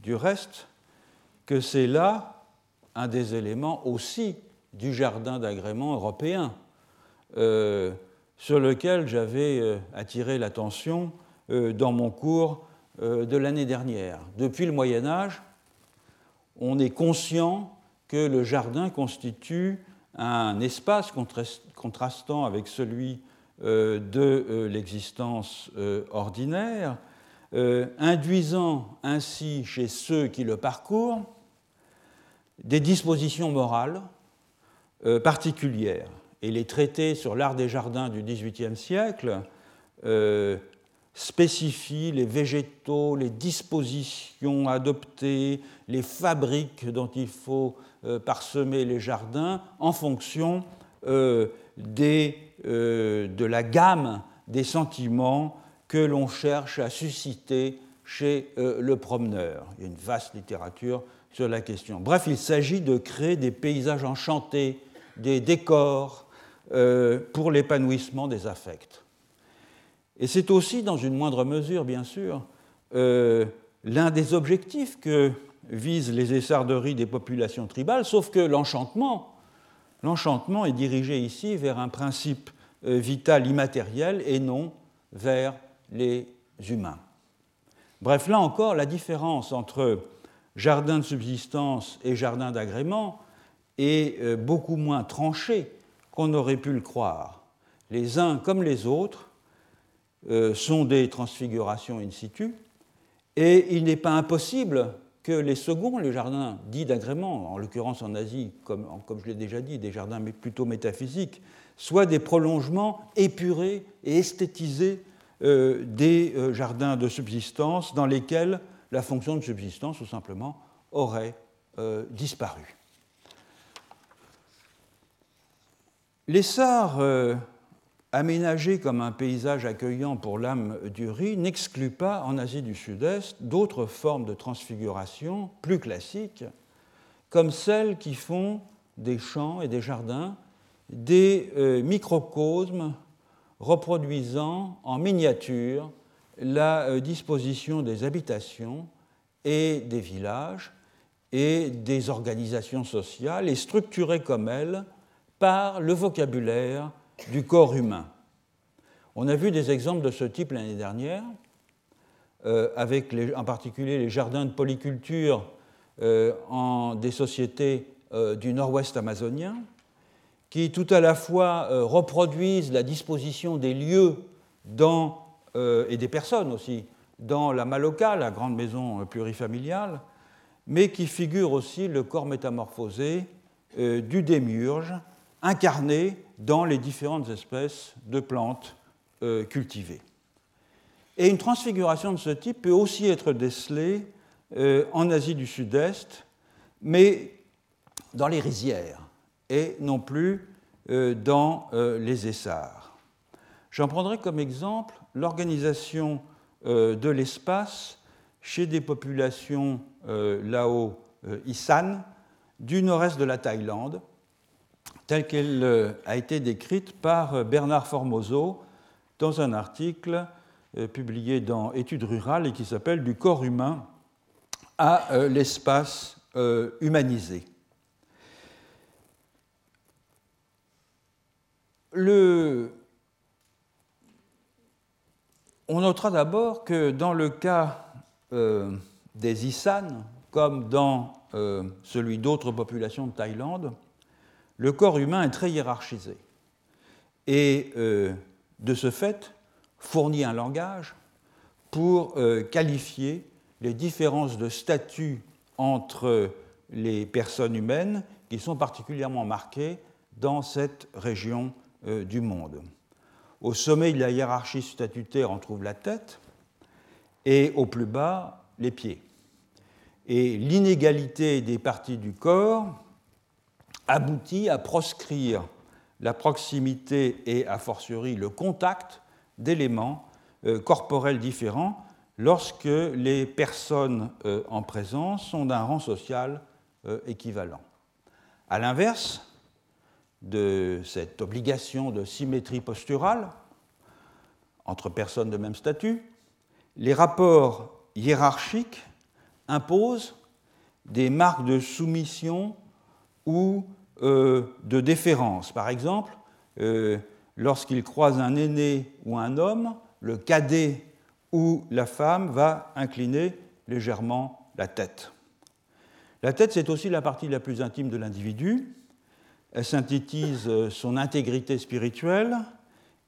du reste que c'est là un des éléments aussi du jardin d'agrément européen. Euh, sur lequel j'avais euh, attiré l'attention dans mon cours de l'année dernière. Depuis le Moyen Âge, on est conscient que le jardin constitue un espace contrastant avec celui de l'existence ordinaire, induisant ainsi chez ceux qui le parcourent des dispositions morales particulières. Et les traités sur l'art des jardins du XVIIIe siècle euh, spécifient les végétaux, les dispositions adoptées, les fabriques dont il faut euh, parsemer les jardins en fonction euh, des, de la gamme des sentiments que l'on cherche à susciter chez le promeneur. Il y a une vaste littérature sur la question. Bref, il s'agit de créer des paysages enchantés, des décors, euh, pour l'épanouissement des affects. Et c'est aussi, dans une moindre mesure, bien sûr, euh, l'un des objectifs que visent les essarderies des populations tribales, sauf que l'enchantement, est dirigé ici vers un principe euh, vital immatériel et non vers les humains. Bref, là encore, la différence entre jardin de subsistance et jardin d'agrément est beaucoup moins tranchée qu'on aurait pu le croire. Les uns comme les autres euh, sont des transfigurations in situ, et il n'est pas impossible que les seconds, les jardins dits d'agrément, en l'occurrence en Asie, comme, comme je l'ai déjà dit, des jardins plutôt métaphysiques, soient des prolongements épurés et esthétisés euh, des euh, jardins de subsistance dans lesquels la fonction de subsistance, tout simplement, aurait disparu. L'essar, euh, aménagé comme un paysage accueillant pour l'âme du riz, n'exclut pas en Asie du Sud-Est d'autres formes de transfiguration plus classiques, comme celles qui font des champs et des jardins des euh, microcosmes reproduisant en miniature la euh, disposition des habitations et des villages et des organisations sociales et structurées comme elles par le vocabulaire du corps humain. On a vu des exemples de ce type l'année dernière, euh, avec en particulier les jardins de polyculture euh, en des sociétés euh, du nord-ouest amazonien, qui tout à la fois reproduisent la disposition des lieux dans, et des personnes aussi dans la Maloca, la grande maison plurifamiliale, mais qui figurent aussi le corps métamorphosé du démiurge, incarné dans les différentes espèces de plantes cultivées. Et une transfiguration de ce type peut aussi être décelée euh, en Asie du Sud-Est, mais dans les rizières et non plus euh, dans euh, les essarts. J'en prendrai comme exemple l'organisation de l'espace chez des populations lao-isan du nord-est de la Thaïlande, telle qu'elle a été décrite par Bernard Formoso dans un article euh, publié dans Études rurales et qui s'appelle Du corps humain à euh, l'espace euh, humanisé. On notera d'abord que dans le cas des Isan, comme dans celui d'autres populations de Thaïlande, le corps humain est très hiérarchisé. Et de ce fait, fournit un langage pour euh, qualifier les différences de statut entre les personnes humaines qui sont particulièrement marquées dans cette région euh, du monde. Au sommet de la hiérarchie statutaire, on trouve la tête et au plus bas, les pieds. Et l'inégalité des parties du corps aboutit à proscrire la proximité et, a fortiori, le contact d'éléments euh, corporels différents lorsque les personnes euh, en présence sont d'un rang social euh, équivalent. A l'inverse de cette obligation de symétrie posturale entre personnes de même statut, les rapports hiérarchiques imposent des marques de soumission ou de déférence. Par exemple, lorsqu'il croise un aîné ou un homme, le cadet ou la femme va incliner légèrement la tête. La tête, c'est aussi la partie la plus intime de l'individu. Elle synthétise son intégrité spirituelle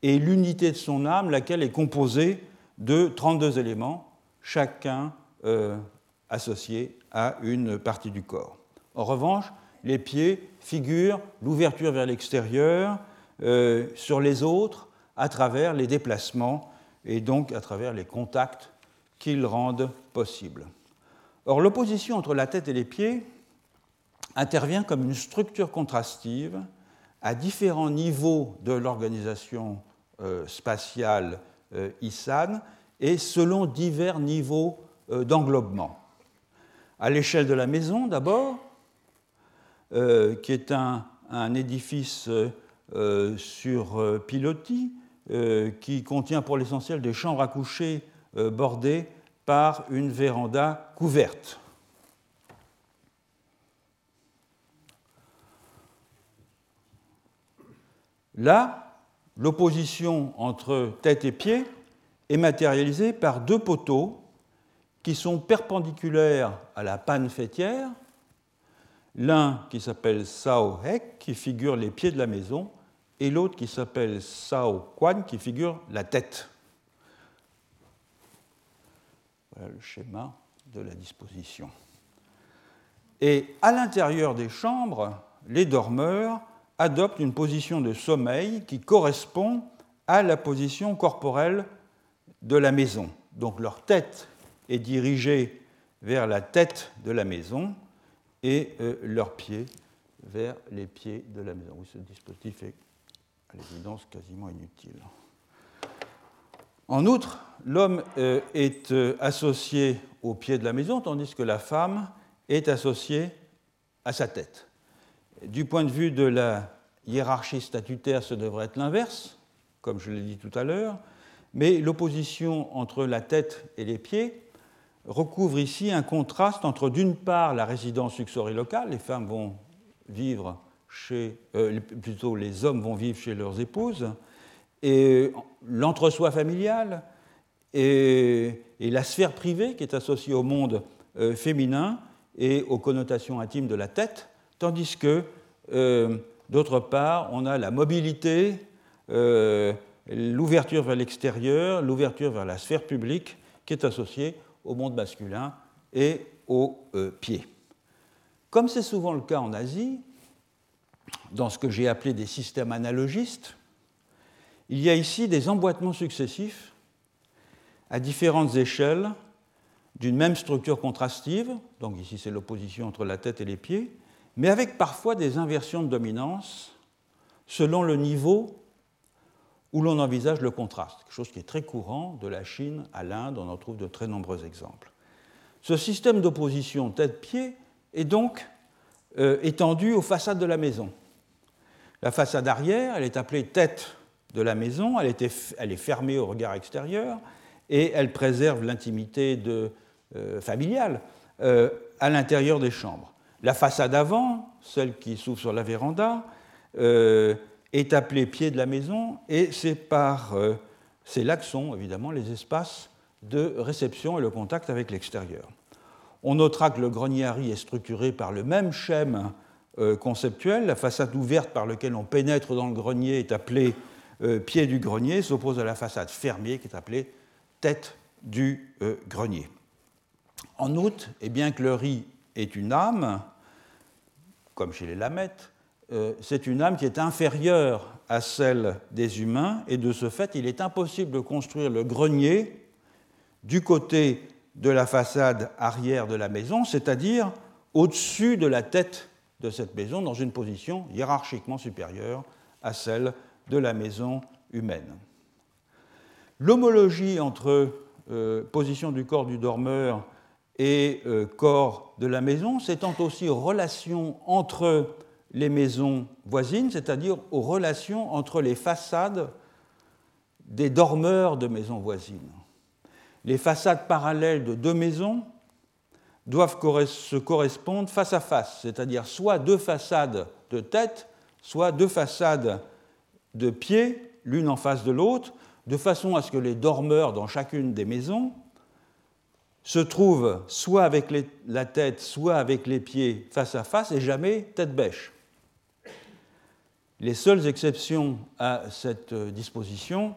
et l'unité de son âme, laquelle est composée de 32 éléments, chacun euh, associé à une partie du corps. En revanche, les pieds figurent l'ouverture vers l'extérieur, euh, sur les autres à travers les déplacements et donc à travers les contacts qu'ils rendent possibles. Or, l'opposition entre la tête et les pieds intervient comme une structure contrastive à différents niveaux de l'organisation euh, spatiale euh, ISAN et selon divers niveaux d'englobement. À l'échelle de la maison, d'abord, qui est un, édifice euh, sur euh, pilotis, euh, qui contient pour l'essentiel des chambres à coucher bordées par une véranda couverte. Là, l'opposition entre tête et pied est matérialisée par deux poteaux qui sont perpendiculaires à la panne fêtière, l'un qui s'appelle Sao Hek, qui figure les pieds de la maison, et l'autre qui s'appelle Sao Quan, qui figure la tête. Voilà le schéma de la disposition. Et à l'intérieur des chambres, les dormeurs adoptent une position de sommeil qui correspond à la position corporelle de la maison. Donc leur tête est dirigée vers la tête de la maison et euh, leurs pieds vers les pieds de la maison. Oui, ce dispositif est à l'évidence quasiment inutile. En outre, l'homme euh, est euh, associé au pied de la maison, tandis que la femme est associée à sa tête. Du point de vue de la hiérarchie statutaire, ce devrait être l'inverse, comme je l'ai dit tout à l'heure, mais l'opposition entre la tête et les pieds recouvre ici un contraste entre, d'une part, la résidence successorielle locale, les femmes vont vivre chez, euh, plutôt les hommes vont vivre chez leurs épouses, et l'entre-soi familial et, la sphère privée qui est associée au monde euh, féminin et aux connotations intimes de la tête, tandis que, euh, d'autre part, on a la mobilité, l'ouverture vers l'extérieur, l'ouverture vers la sphère publique qui est associée au monde masculin et aux pieds. Comme c'est souvent le cas en Asie, dans ce que j'ai appelé des systèmes analogistes, il y a ici des emboîtements successifs à différentes échelles d'une même structure contrastive, donc ici c'est l'opposition entre la tête et les pieds, mais avec parfois des inversions de dominance selon le niveau où l'on envisage le contraste, quelque chose qui est très courant de la Chine à l'Inde, on en trouve de très nombreux exemples. Ce système d'opposition tête-pied est donc euh, étendu aux façades de la maison. La façade arrière, elle est appelée tête de la maison, elle, est fermée au regard extérieur et elle préserve l'intimité euh, familiale euh, à l'intérieur des chambres. La façade avant, celle qui s'ouvre sur la véranda, est appelée pied de la maison et c'est par c'est là que sont évidemment les espaces de réception et le contact avec l'extérieur. On notera que le grenier est structuré par le même schème conceptuel. La façade ouverte par laquelle on pénètre dans le grenier est appelée euh, pied du grenier s'oppose à la façade fermée qui est appelée tête du euh, grenier. En outre, et bien que le riz est une âme, comme chez les lamettes, euh, c'est une âme qui est inférieure à celle des humains, et de ce fait, il est impossible de construire le grenier du côté de la façade arrière de la maison, c'est-à-dire au-dessus de la tête de cette maison, dans une position hiérarchiquement supérieure à celle de la maison humaine. L'homologie entre euh, position du corps du dormeur et euh, corps de la maison s'étend aussi aux relations entre les maisons voisines, c'est-à-dire aux relations entre les façades des dormeurs de maisons voisines. Les façades parallèles de deux maisons doivent se correspondre face à face, c'est-à-dire soit deux façades de tête, soit deux façades de pieds, l'une en face de l'autre, de façon à ce que les dormeurs dans chacune des maisons se trouvent soit avec la tête, soit avec les pieds face à face et jamais tête bêche. Les seules exceptions à cette disposition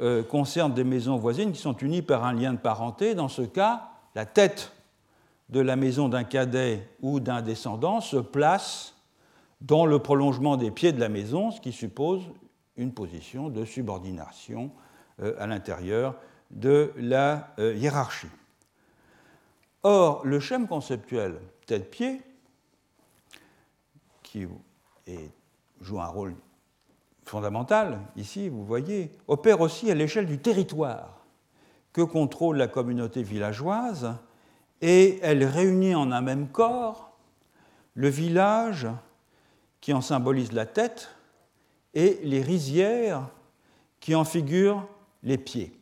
euh, concernent des maisons voisines qui sont unies par un lien de parenté. Dans ce cas, la tête de la maison d'un cadet ou d'un descendant se place dans le prolongement des pieds de la maison, ce qui suppose une position de subordination euh, à l'intérieur de la euh, hiérarchie. Or, le schème conceptuel tête-pied, qui joue un rôle fondamental, ici, vous voyez, opère aussi à l'échelle du territoire que contrôle la communauté villageoise, et elle réunit en un même corps le village qui en symbolise la tête et les rizières qui en figurent les pieds.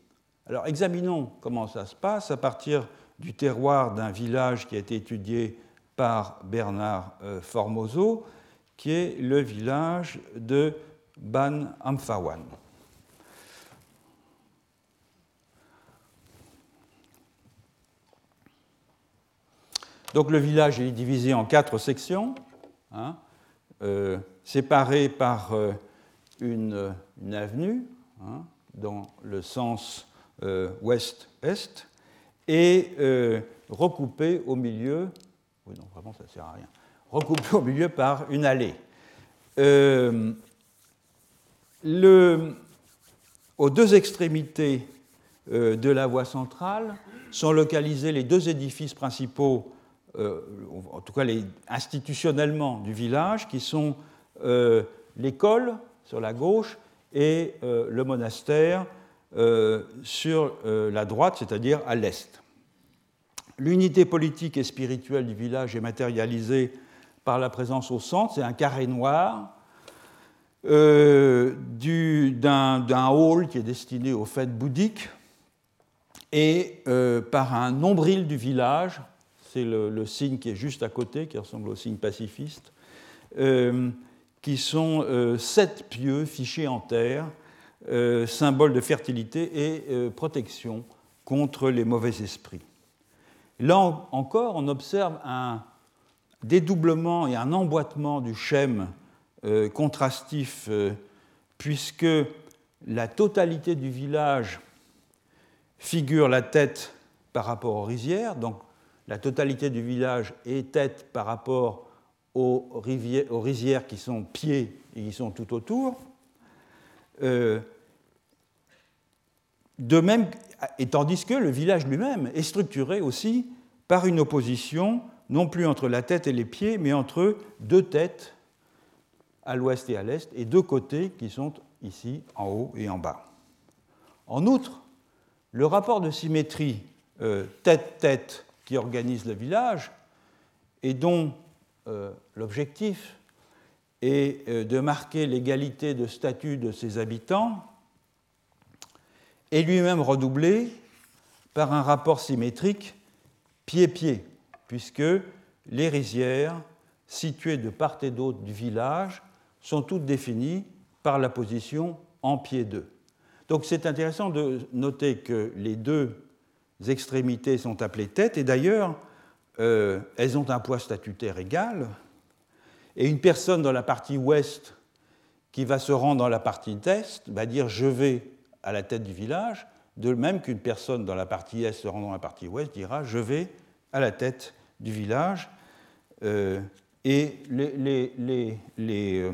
Alors examinons comment ça se passe à partir du terroir d'un village qui a été étudié par Bernard euh, Formoso, qui est le village de Ban Amphawan. Donc le village est divisé en quatre sections, hein, euh, séparées par euh, une, avenue hein, dans le sens euh, ouest-est et euh, recoupée au milieu, oui non vraiment ça sert à rien, recoupée au milieu par une allée. Euh, aux deux extrémités de la voie centrale sont localisés les deux édifices principaux, en tout cas les, institutionnellement du village, qui sont l'école sur la gauche et euh, le monastère euh, sur euh, la droite, c'est-à-dire à, l'est. L'unité politique et spirituelle du village est matérialisée par la présence au centre, c'est un carré noir d'un hall qui est destiné aux fêtes bouddhiques et par un nombril du village, c'est le, signe qui est juste à côté, qui ressemble au signe pacifiste, qui sont euh, sept pieux fichés en terre euh, symbole de fertilité et euh, protection contre les mauvais esprits. Là encore, on observe un dédoublement et un emboîtement du schème euh, contrastif, puisque la totalité du village figure la tête par rapport aux rizières, donc la totalité du village est tête par rapport aux, rizières qui sont pieds et qui sont tout autour. Euh, de même, et tandis que le village lui-même est structuré aussi par une opposition, non plus entre la tête et les pieds, mais entre deux têtes, à l'ouest et à l'est, et deux côtés qui sont ici en haut et en bas. En outre, le rapport de symétrie euh, tête-tête qui organise le village et dont euh, l'objectif est euh, de marquer l'égalité de statut de ses habitants, est lui-même redoublé par un rapport symétrique pied-pied, puisque les rizières situées de part et d'autre du village sont toutes définies par la position en pied d'eux. Donc c'est intéressant de noter que les deux extrémités sont appelées têtes, et d'ailleurs, euh, elles ont un poids statutaire égal, et une personne dans la partie ouest qui va se rendre dans la partie est va dire je vais à la tête du village, de même qu'une personne dans la partie est se rendant dans la partie ouest dira je vais à la tête du village. Euh, et les, euh,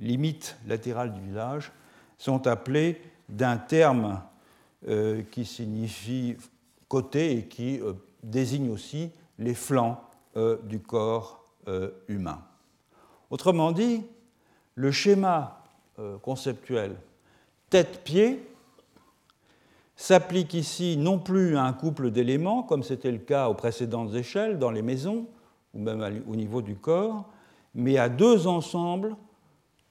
limites latérales du village sont appelées d'un terme euh, qui signifie côté et qui désigne aussi les flancs du corps humain. Autrement dit, le schéma conceptuel tête-pied s'applique ici non plus à un couple d'éléments, comme c'était le cas aux précédentes échelles, dans les maisons, ou même au niveau du corps, mais à deux ensembles,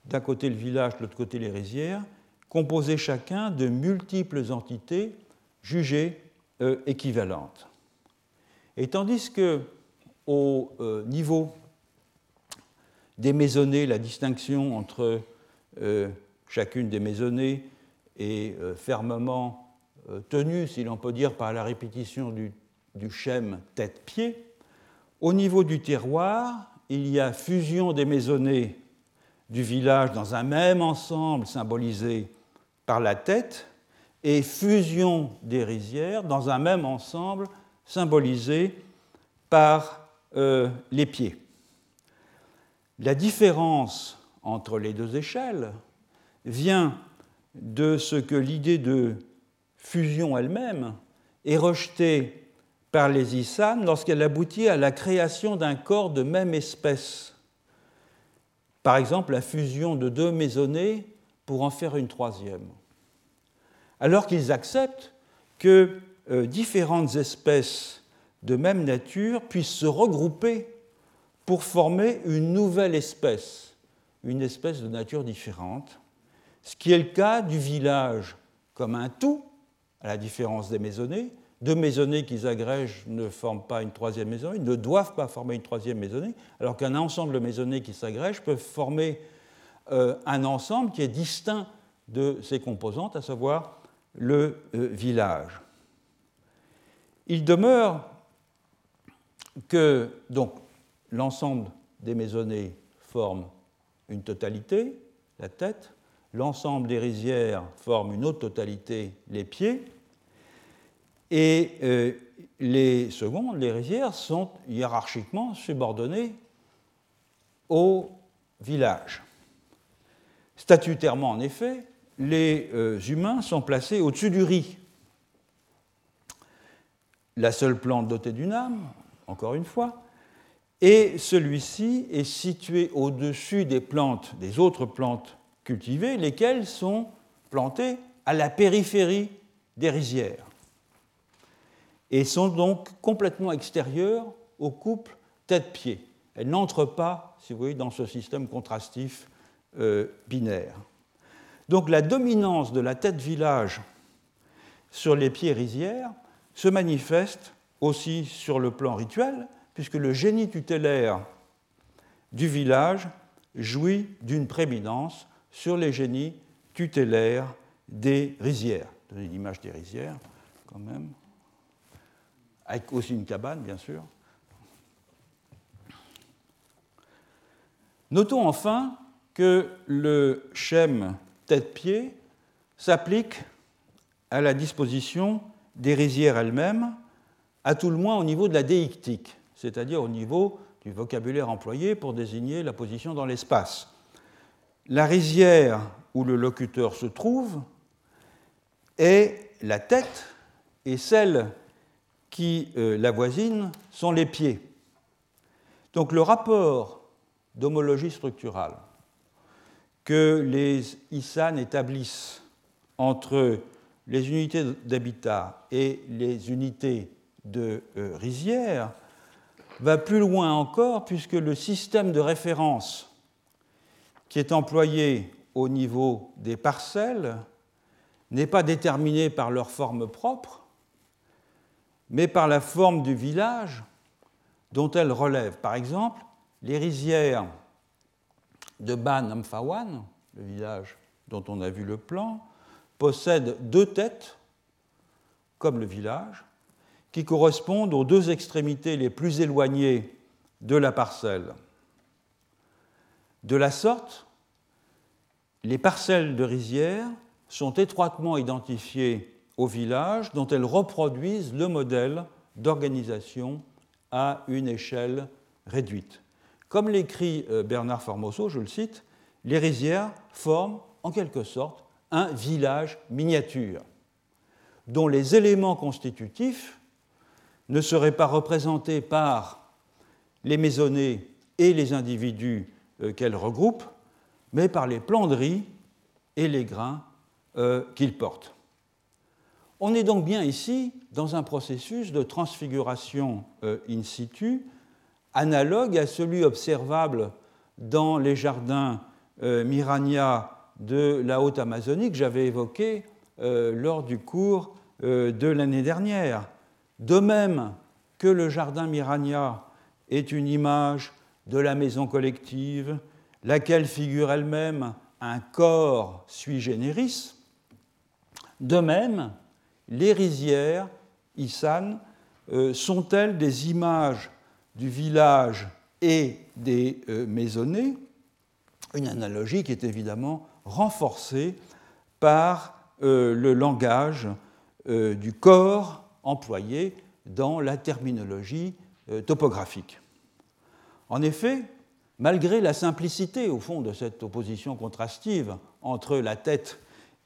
d'un côté le village, de l'autre côté les rizières, composés chacun de multiples entités jugées euh, équivalentes. Et tandis que au euh, niveau des maisonnées, la distinction entre euh, chacune des maisonnées est fermement tenue, si l'on peut dire, par la répétition du, du tête-pied, au niveau du terroir, il y a fusion des maisonnées du village dans un même ensemble symbolisé par la tête et fusion des rizières dans un même ensemble symbolisé par euh, les pieds. La différence entre les deux échelles vient de ce que l'idée de fusion elle-même est rejetée par les Issan lorsqu'elle aboutit à la création d'un corps de même espèce. Par exemple, la fusion de deux maisonnées pour en faire une troisième. Alors qu'ils acceptent que euh, différentes espèces de même nature puissent se regrouper pour former une nouvelle espèce, une espèce de nature différente, ce qui est le cas du village comme un tout, à la différence des maisonnées. Deux maisonnées qui s'agrègent ne forment pas une troisième maisonnée, ne doivent pas former une troisième maisonnée, alors qu'un ensemble de maisonnées qui s'agrègent peuvent former euh, un ensemble qui est distinct de ses composantes, à savoir le euh, village. Il demeure que donc l'ensemble des maisonnées forme une totalité, la tête, l'ensemble des rizières forme une autre totalité, les pieds, et euh, les secondes, les rizières, sont hiérarchiquement subordonnées au village. Statutairement, en effet, les euh, humains sont placés au-dessus du riz. La seule plante dotée d'une âme, encore une fois, et celui-ci est situé au-dessus des plantes, des autres plantes cultivées, lesquelles sont plantées à la périphérie des rizières et sont donc complètement extérieures au couple tête-pied. Elles n'entrent pas, si vous voyez, dans ce système contrastif euh, binaire. Donc la dominance de la tête village sur les pieds rizières se manifeste aussi sur le plan rituel, puisque le génie tutélaire du village jouit d'une prééminence sur les génies tutélaires des rizières. Donner l'image des rizières, quand même. Avec aussi une cabane, bien sûr. Notons enfin que le schème tête-pied s'applique à la disposition des rizières elles-mêmes, à tout le moins au niveau de la déictique, c'est-à-dire au niveau du vocabulaire employé pour désigner la position dans l'espace. La rizière où le locuteur se trouve est la tête et celle qui euh, la voisine sont les pieds. Donc le rapport d'homologie structurale que les ISAN établissent entre les unités d'habitat et les unités de euh, rizière va plus loin encore puisque le système de référence qui est employé au niveau des parcelles n'est pas déterminé par leur forme propre, mais par la forme du village dont elles relèvent. Par exemple, les rizières de Ban Amphawan, le village dont on a vu le plan, possèdent deux têtes, comme le village, qui correspondent aux deux extrémités les plus éloignées de la parcelle. De la sorte, les parcelles de rizière sont étroitement identifiées au village dont elles reproduisent le modèle d'organisation à une échelle réduite. Comme l'écrit euh, Bernard Formoso, je le cite, les rizières forment en quelque sorte un village miniature, dont les éléments constitutifs ne seraient pas représentés par les maisonnées et les individus euh, qu'elles regroupent, mais par les planderies et les grains euh, qu'ils portent. On est donc bien ici dans un processus de transfiguration in situ analogue à celui observable dans les jardins euh, Mirania de la Haute-Amazonie que j'avais évoqué euh, lors du cours euh, de l'année dernière. De même que le jardin Mirania est une image de la maison collective, laquelle figure elle-même un corps sui generis, de même, les rizières, Issan, sont-elles des images du village et des euh, maisonnées, une analogie qui est évidemment renforcée par euh, le langage euh, du corps employé dans la terminologie topographique. En effet, malgré la simplicité, au fond, de cette opposition contrastive entre la tête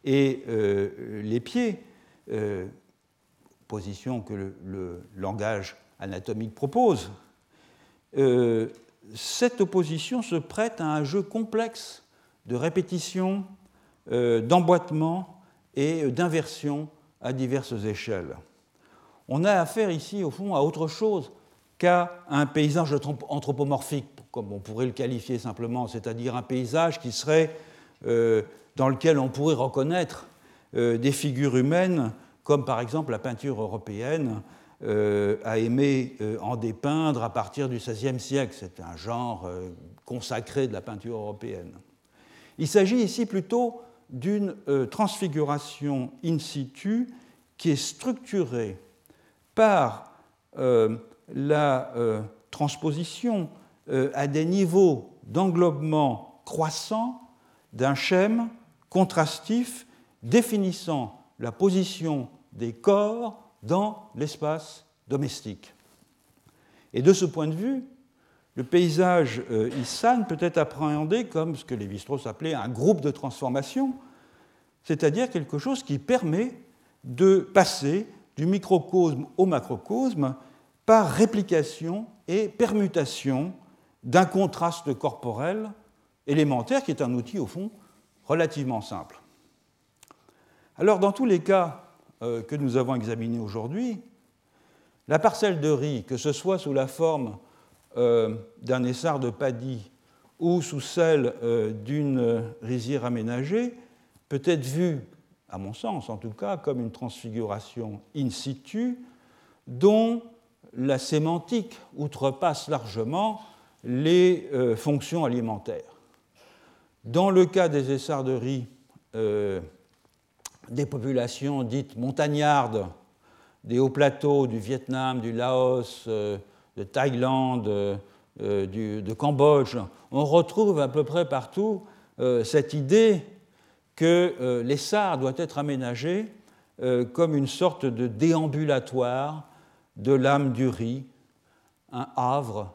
et les pieds, position que le langage anatomique propose, euh, cette opposition se prête à un jeu complexe de répétition, euh, d'emboîtement et d'inversion à diverses échelles. On a affaire ici, au fond, à autre chose un paysage anthropomorphique, comme on pourrait le qualifier simplement, c'est-à-dire un paysage qui serait euh, dans lequel on pourrait reconnaître des figures humaines, comme par exemple la peinture européenne euh, a aimé euh, en dépeindre à partir du XVIe siècle. C'est un genre euh, consacré de la peinture européenne. Il s'agit ici plutôt d'une transfiguration in situ qui est structurée par la transposition à des niveaux d'englobement croissant d'un schème contrastif définissant la position des corps dans l'espace domestique. Et de ce point de vue, le paysage euh, Issan peut être appréhendé comme ce que Lévi-Strauss appelait un groupe de transformation, c'est-à-dire quelque chose qui permet de passer du microcosme au macrocosme par réplication et permutation d'un contraste corporel élémentaire qui est un outil au fond relativement simple. Alors dans tous les cas euh, que nous avons examiné aujourd'hui, la parcelle de riz, que ce soit sous la forme euh, d'un essart de paddy ou sous celle euh, d'une rizière aménagée, peut être vue, à mon sens en tout cas, comme une transfiguration in situ dont la sémantique outrepasse largement les fonctions alimentaires. Dans le cas des essarts de riz des populations dites montagnardes des hauts plateaux du Vietnam, du Laos, euh, de Thaïlande, euh, de Cambodge, on retrouve à peu près partout cette idée que les SAR doivent être aménagés comme une sorte de déambulatoire de l'âme du riz, un havre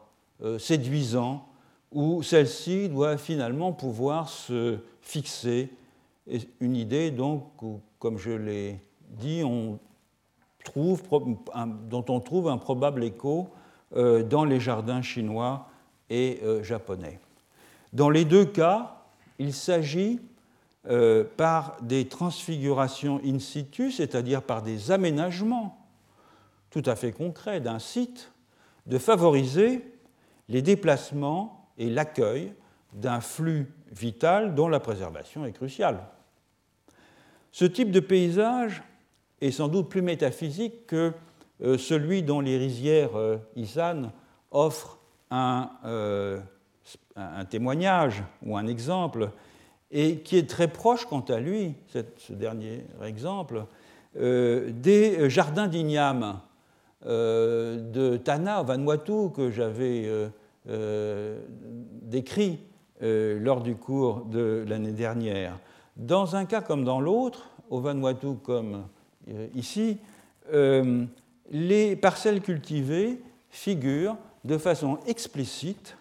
séduisant où celle-ci doit finalement pouvoir se fixer. Une idée, donc, comme je l'ai dit, dont on trouve un probable écho euh, dans les jardins chinois et euh, japonais. Dans les deux cas, il s'agit euh, par des transfigurations in situ, c'est-à-dire par des aménagements tout à fait concrets d'un site, de favoriser les déplacements et l'accueil d'un flux vital dont la préservation est cruciale. Ce type de paysage est sans doute plus métaphysique que euh, celui dont les rizières euh, Isan offrent euh, un, témoignage ou un exemple, et qui est très proche, quant à lui, ce dernier exemple, des jardins d'igname de Tana, Vanuatu, que j'avais euh, décrit euh, lors du cours de l'année dernière. Dans un cas comme dans l'autre, au Vanuatu comme euh, ici, les parcelles cultivées figurent de façon explicite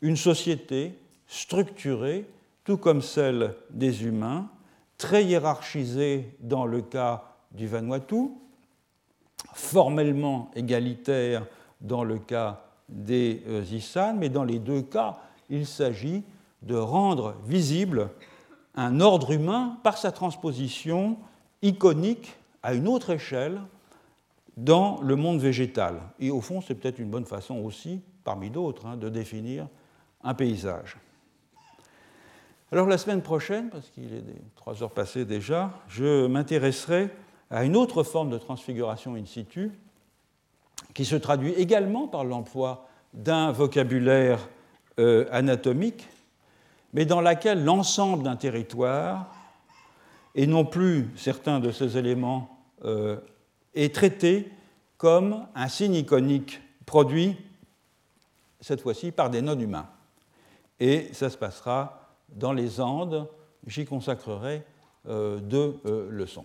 une société structurée, tout comme celle des humains, très hiérarchisée dans le cas du Vanuatu, formellement égalitaire dans le cas des euh, ISAN, mais dans les deux cas, il s'agit de rendre visible un ordre humain par sa transposition iconique à une autre échelle dans le monde végétal. Et au fond, c'est peut-être une bonne façon aussi, parmi d'autres, hein, de définir un paysage. Alors la semaine prochaine, parce qu'il est trois heures passées déjà, je m'intéresserai à une autre forme de transfiguration in situ, qui se traduit également par l'emploi d'un vocabulaire euh, anatomique, mais dans laquelle l'ensemble d'un territoire, et non plus certains de ces éléments, euh, est traité comme un signe iconique produit, cette fois-ci, par des non-humains. Et ça se passera dans les Andes. J'y consacrerai euh, deux leçons.